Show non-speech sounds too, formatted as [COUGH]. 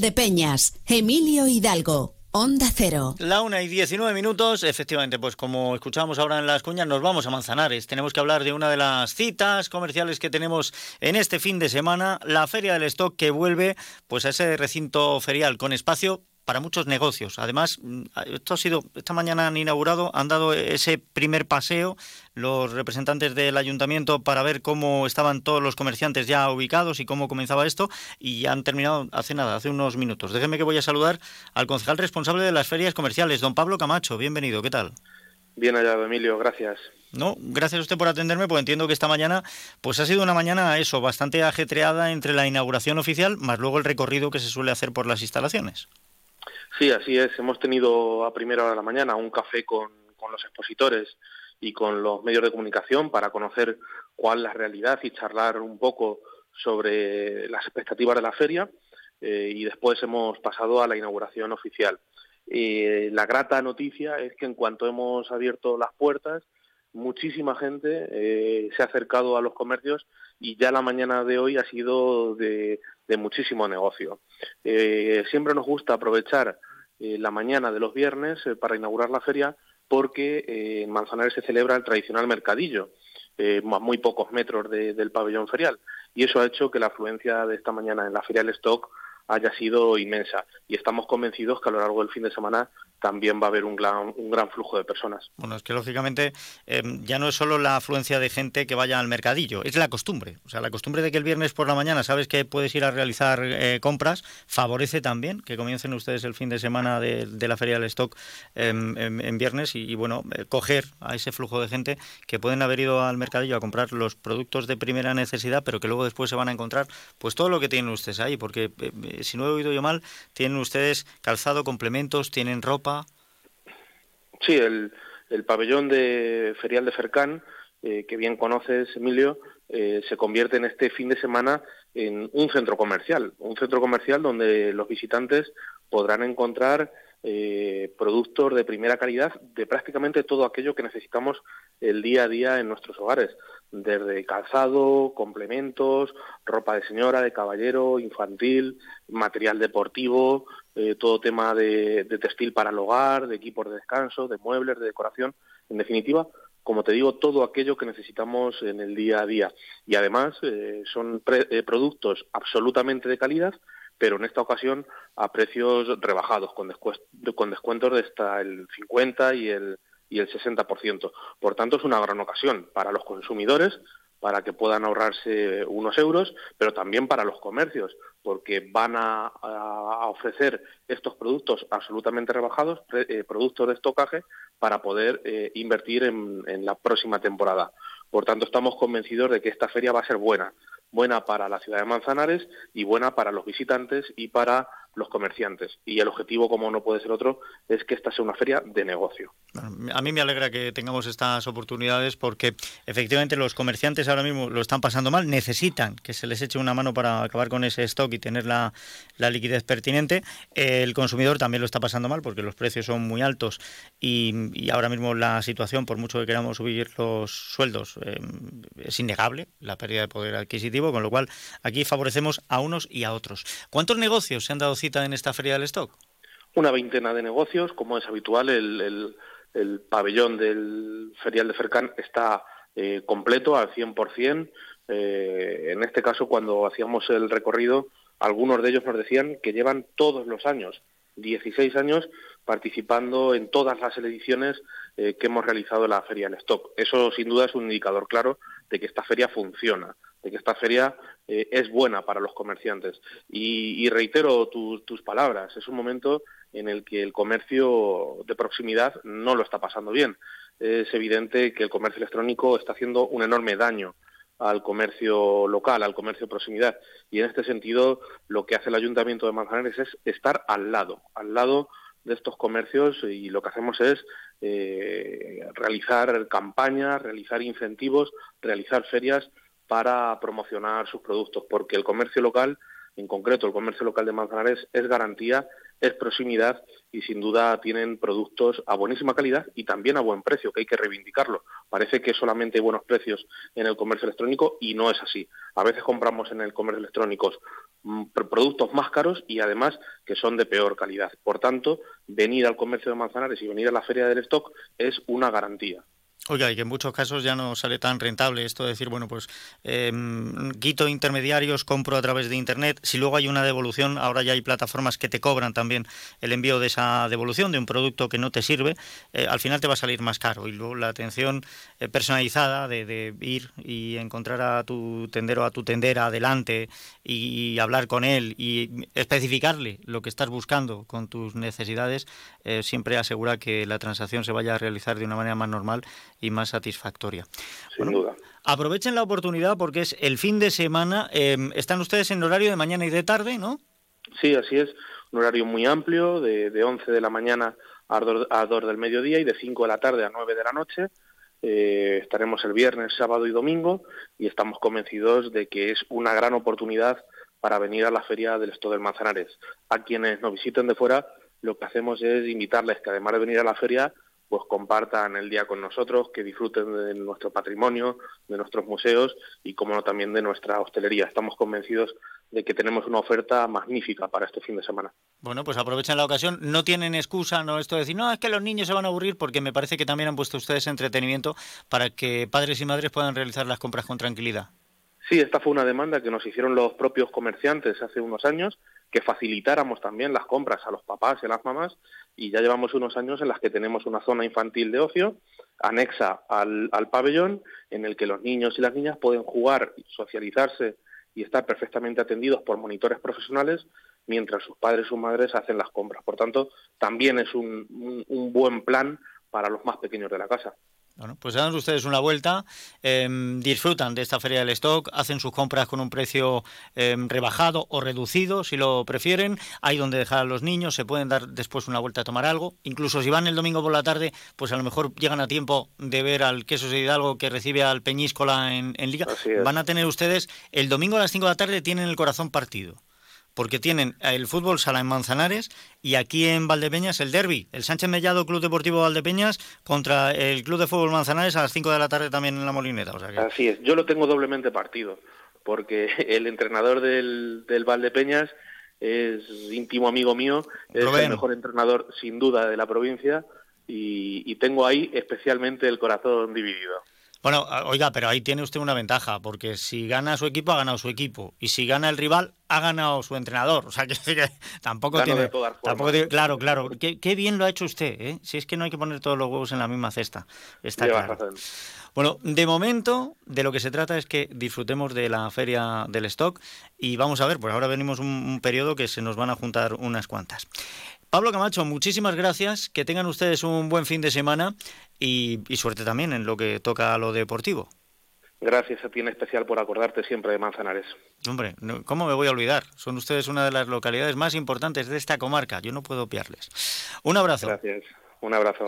De Peñas, Emilio Hidalgo. Onda Cero. La una y 19 minutos, efectivamente, pues como escuchamos ahora en las cuñas, nos vamos a Manzanares. Tenemos que hablar de una de las citas comerciales que tenemos en este fin de semana, la Feria del Stock que vuelve pues a ese recinto ferial con espacio para muchos negocios. Además, mm, esto ha sido, esta mañana han inaugurado, han dado ese primer paseo los representantes del ayuntamiento para ver cómo estaban todos los comerciantes ya ubicados y cómo comenzaba esto y han terminado hace nada, hace unos minutos. Déjeme que voy a saludar al concejal responsable de las ferias comerciales, don Pablo Camacho. Bienvenido, ¿qué tal? Bien hallado, Emilio, gracias. No, gracias a usted por atenderme, porque entiendo que esta mañana pues ha sido una mañana eso, bastante ajetreada entre la inauguración oficial más luego el recorrido que se suele hacer por las instalaciones. Sí, así es. Hemos tenido a primera hora de la mañana un café con, los expositores y con los medios de comunicación para conocer cuál es la realidad y charlar un poco sobre las expectativas de la feria. Eh, y después hemos pasado a la inauguración oficial. Eh, la grata noticia es que en cuanto hemos abierto las puertas, muchísima gente eh, se ha acercado a los comercios y ya la mañana de hoy ha sido de, muchísimo negocio. Eh, siempre nos gusta aprovechar eh, la mañana de los viernes para inaugurar la feria porque en Manzanares se celebra el tradicional mercadillo, a muy pocos metros del pabellón ferial. Y eso ha hecho que la afluencia de esta mañana en la feria del stock haya sido inmensa. Y estamos convencidos que a lo largo del fin de semana también va a haber un gran, un gran flujo de personas. Bueno, es que lógicamente em, ya no es solo la afluencia de gente que vaya al mercadillo, es la costumbre. O sea, la costumbre de que el viernes por la mañana sabes que puedes ir a realizar eh, compras, favorece también que comiencen ustedes el fin de semana de, la Feria del Stock em, em, en, viernes y, bueno, eh, coger a ese flujo de gente que pueden haber ido al mercadillo a comprar los productos de primera necesidad, pero que luego después se van a encontrar pues todo lo que tienen ustedes ahí, porque eh, si no he oído yo mal, tienen ustedes calzado, complementos, tienen ropa, Sí, el, pabellón de ferial de Fercán, eh, que bien conoces, Emilio, eh, se convierte en este fin de semana en un centro comercial, un centro comercial donde los visitantes podrán encontrar eh, productos de primera calidad de prácticamente todo aquello que necesitamos el día a día en nuestros hogares, desde calzado, complementos, ropa de señora, de caballero, infantil, material deportivo, eh, todo tema de, textil para el hogar, de equipos de descanso, de muebles, de decoración, en definitiva, como te digo, todo aquello que necesitamos en el día a día. Y además eh, son eh, productos absolutamente de calidad, pero en esta ocasión a precios rebajados, con, con descuentos de hasta el 50 y el, y el 60%. Por tanto, es una gran ocasión para los consumidores para que puedan ahorrarse unos euros, pero también para los comercios, porque van a, ofrecer estos productos absolutamente rebajados, eh, productos de estocaje, para poder eh, invertir en, en la próxima temporada. Por tanto, estamos convencidos de que esta feria va a ser buena, buena para la ciudad de Manzanares y buena para los visitantes y para los comerciantes. Y el objetivo, como no puede ser otro, es que esta sea una feria de negocio. a mí me alegra que tengamos estas oportunidades porque efectivamente los comerciantes ahora mismo lo están pasando mal, necesitan que se les eche una mano para acabar con ese stock y tener la, liquidez pertinente. El consumidor también lo está pasando mal porque los precios son muy altos y, ahora mismo la situación, por mucho que queramos subir los sueldos, eh, es innegable la pérdida de poder adquisitivo, con lo cual aquí favorecemos a unos y a otros. ¿Cuántos negocios se han dado cita en esta feria del stock? Una veintena de negocios, como es habitual, el, pabellón del ferial de Fercán está eh, completo al 100%. Eh, en este caso, cuando hacíamos el recorrido, algunos de ellos nos decían que llevan todos los años, 16 años, participando en todas las ediciones eh, que hemos realizado en la feria del stock. Eso, sin duda, es un indicador claro de que esta feria funciona, de que esta feria eh, es buena para los comerciantes. Y, reitero tus palabras, es un momento en el que el comercio de proximidad no lo está pasando bien. Es evidente que el comercio electrónico está haciendo un enorme daño al comercio local, al comercio de proximidad. Y en este sentido, lo que hace el Ayuntamiento de Manzanares es estar al lado, al lado de estos comercios y lo que hacemos es eh, realizar campañas, realizar incentivos, realizar ferias para promocionar sus productos, porque el comercio local, en concreto el comercio local de Manzanares, es garantía, es proximidad y sin duda tienen productos a buenísima calidad y también a buen precio, que hay que reivindicarlo. Parece que solamente hay buenos precios en el comercio electrónico y no es así. A veces compramos en el comercio electrónico mm, productos más caros y además que son de peor calidad. Por tanto, venir al comercio de Manzanares y venir a la feria del stock es una garantía. Oiga, y que en muchos casos ya no sale tan rentable esto de decir, bueno, pues eh, quito intermediarios, compro a través de Internet. Si luego hay una devolución, ahora ya hay plataformas que te cobran también el envío de esa devolución de un producto que no te sirve, eh, al final te va a salir más caro. Y luego la atención eh, personalizada de, de, ir y encontrar a tu tendero, a tu tendera adelante y, hablar con él y especificarle lo que estás buscando con tus necesidades, eh, siempre asegura que la transacción se vaya a realizar de una manera más normal y más satisfactoria. Sin duda. Aprovechen la oportunidad porque es el fin de semana. Em, están ustedes en horario de mañana y de tarde, ¿no? Sí, así es. Un horario muy amplio, de, de 11 de la mañana a 2 del mediodía y de 5 de la tarde a 9 de la noche. Eh, estaremos el viernes, sábado y domingo y estamos convencidos de que es una gran oportunidad para venir a la feria del Esto del Manzanares. A quienes nos visiten de fuera, lo que hacemos es invitarles que además de venir a la feria, pues compartan el día con nosotros, que disfruten de nuestro patrimonio, de nuestros museos y, como no, también de nuestra hostelería. Estamos convencidos de que tenemos una oferta magnífica para este fin de semana. Bueno, pues aprovechen la ocasión. No tienen excusa, no esto de decir, no, es que los niños se van a aburrir, porque me parece que también han puesto ustedes entretenimiento para que padres y madres puedan realizar las compras con tranquilidad. Sí, esta fue una demanda que nos hicieron los propios comerciantes hace unos años, que facilitáramos también las compras a los papás y a las mamás, y ya llevamos unos años en las que tenemos una zona infantil de ocio anexa al, pabellón, en el que los niños y las niñas pueden jugar, socializarse y estar perfectamente atendidos por monitores profesionales mientras sus padres y sus madres hacen las compras. Por tanto, también es un, un buen plan para los más pequeños de la casa. Bueno, pues dan ustedes una vuelta, em, disfrutan de esta feria del stock, hacen sus compras con un precio em, rebajado o reducido, si lo prefieren. Hay donde dejar a los niños, se pueden dar después una vuelta a tomar algo. Incluso si van el domingo por la tarde, pues a lo mejor llegan a tiempo de ver al Queso de Hidalgo que recibe al Peñíscola en, en Liga. Van a tener ustedes, el domingo a las 5 de la tarde tienen el corazón partido porque tienen el fútbol sala en Manzanares y aquí en Valdepeñas el derby, el Sánchez Mellado Club Deportivo Valdepeñas contra el Club de Fútbol Manzanares a las 5 de la tarde también en la Molineta. Así es, yo lo tengo doblemente partido, porque [LAUGHS] el entrenador del, del Valdepeñas es íntimo amigo mío, es el mejor entrenador sin duda de la provincia y, y tengo ahí especialmente el corazón dividido. Bueno, oiga, pero ahí tiene usted una ventaja, porque si gana su equipo, ha ganado su equipo. Y si gana el rival, ha ganado su entrenador. [LAUGHS] O sea, que, tampoco tiene. Tampoco claro, claro. Qué, bien lo ha hecho usted, ¿eh? Si es que no hay que poner todos los huevos en la misma cesta. Está claro. Bueno, de momento, de lo que se trata es que disfrutemos de la feria del stock y vamos a ver, pues ahora venimos un periodo que se nos van a juntar unas cuantas. Pablo Camacho, muchísimas gracias. Que tengan ustedes un buen fin de semana y, suerte también en lo que toca a lo deportivo. Gracias a ti en especial por acordarte siempre de Manzanares. Hombre, ¿cómo me voy a olvidar? Son ustedes una de las localidades más importantes de esta comarca. Yo no puedo piarles. Un abrazo. Gracias. Un abrazo.